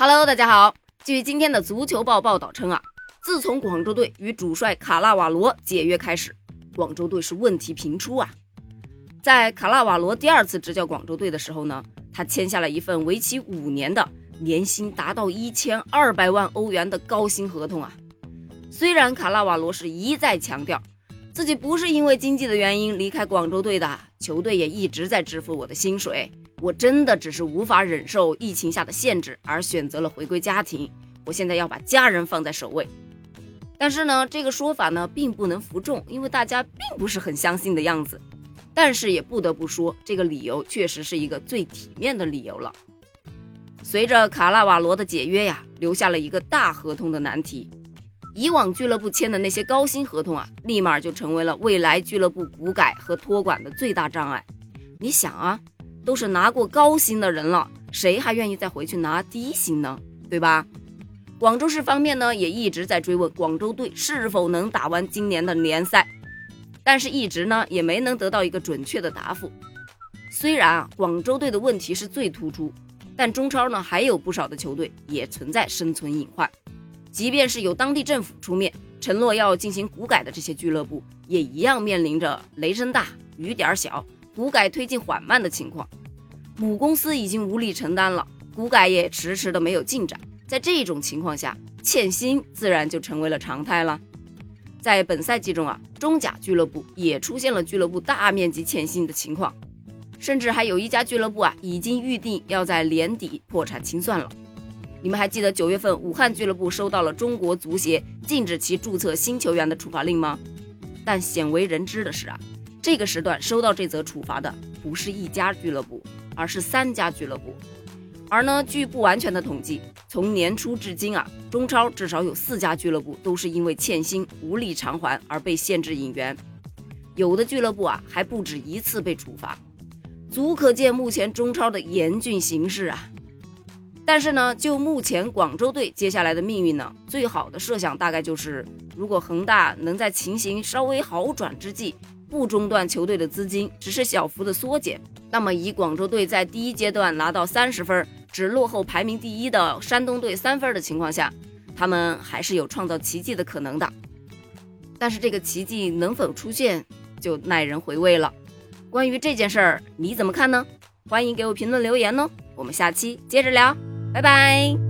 Hello，大家好。据今天的足球报报道称啊，自从广州队与主帅卡纳瓦罗解约开始，广州队是问题频出啊。在卡纳瓦罗第二次执教广州队的时候呢，他签下了一份为期五年的、年薪达到一千二百万欧元的高薪合同啊。虽然卡纳瓦罗是一再强调自己不是因为经济的原因离开广州队的，球队也一直在支付我的薪水。我真的只是无法忍受疫情下的限制，而选择了回归家庭。我现在要把家人放在首位。但是呢，这个说法呢并不能服众，因为大家并不是很相信的样子。但是也不得不说，这个理由确实是一个最体面的理由了。随着卡纳瓦罗的解约呀，留下了一个大合同的难题。以往俱乐部签的那些高薪合同啊，立马就成为了未来俱乐部股改和托管的最大障碍。你想啊。都是拿过高薪的人了，谁还愿意再回去拿低薪呢？对吧？广州市方面呢，也一直在追问广州队是否能打完今年的联赛，但是一直呢也没能得到一个准确的答复。虽然啊，广州队的问题是最突出，但中超呢还有不少的球队也存在生存隐患。即便是有当地政府出面承诺要进行股改的这些俱乐部，也一样面临着雷声大雨点小。股改推进缓慢的情况，母公司已经无力承担了，股改也迟迟的没有进展。在这种情况下，欠薪自然就成为了常态了。在本赛季中啊，中甲俱乐部也出现了俱乐部大面积欠薪的情况，甚至还有一家俱乐部啊，已经预定要在年底破产清算了。你们还记得九月份武汉俱乐部收到了中国足协禁止其注册新球员的处罚令吗？但鲜为人知的是啊。这个时段收到这则处罚的不是一家俱乐部，而是三家俱乐部。而呢，据不完全的统计，从年初至今啊，中超至少有四家俱乐部都是因为欠薪无力偿还而被限制引援，有的俱乐部啊还不止一次被处罚，足可见目前中超的严峻形势啊。但是呢，就目前广州队接下来的命运呢，最好的设想大概就是，如果恒大能在情形稍微好转之际。不中断球队的资金，只是小幅的缩减。那么，以广州队在第一阶段拿到三十分，只落后排名第一的山东队三分的情况下，他们还是有创造奇迹的可能的。但是，这个奇迹能否出现，就耐人回味了。关于这件事儿，你怎么看呢？欢迎给我评论留言哦。我们下期接着聊，拜拜。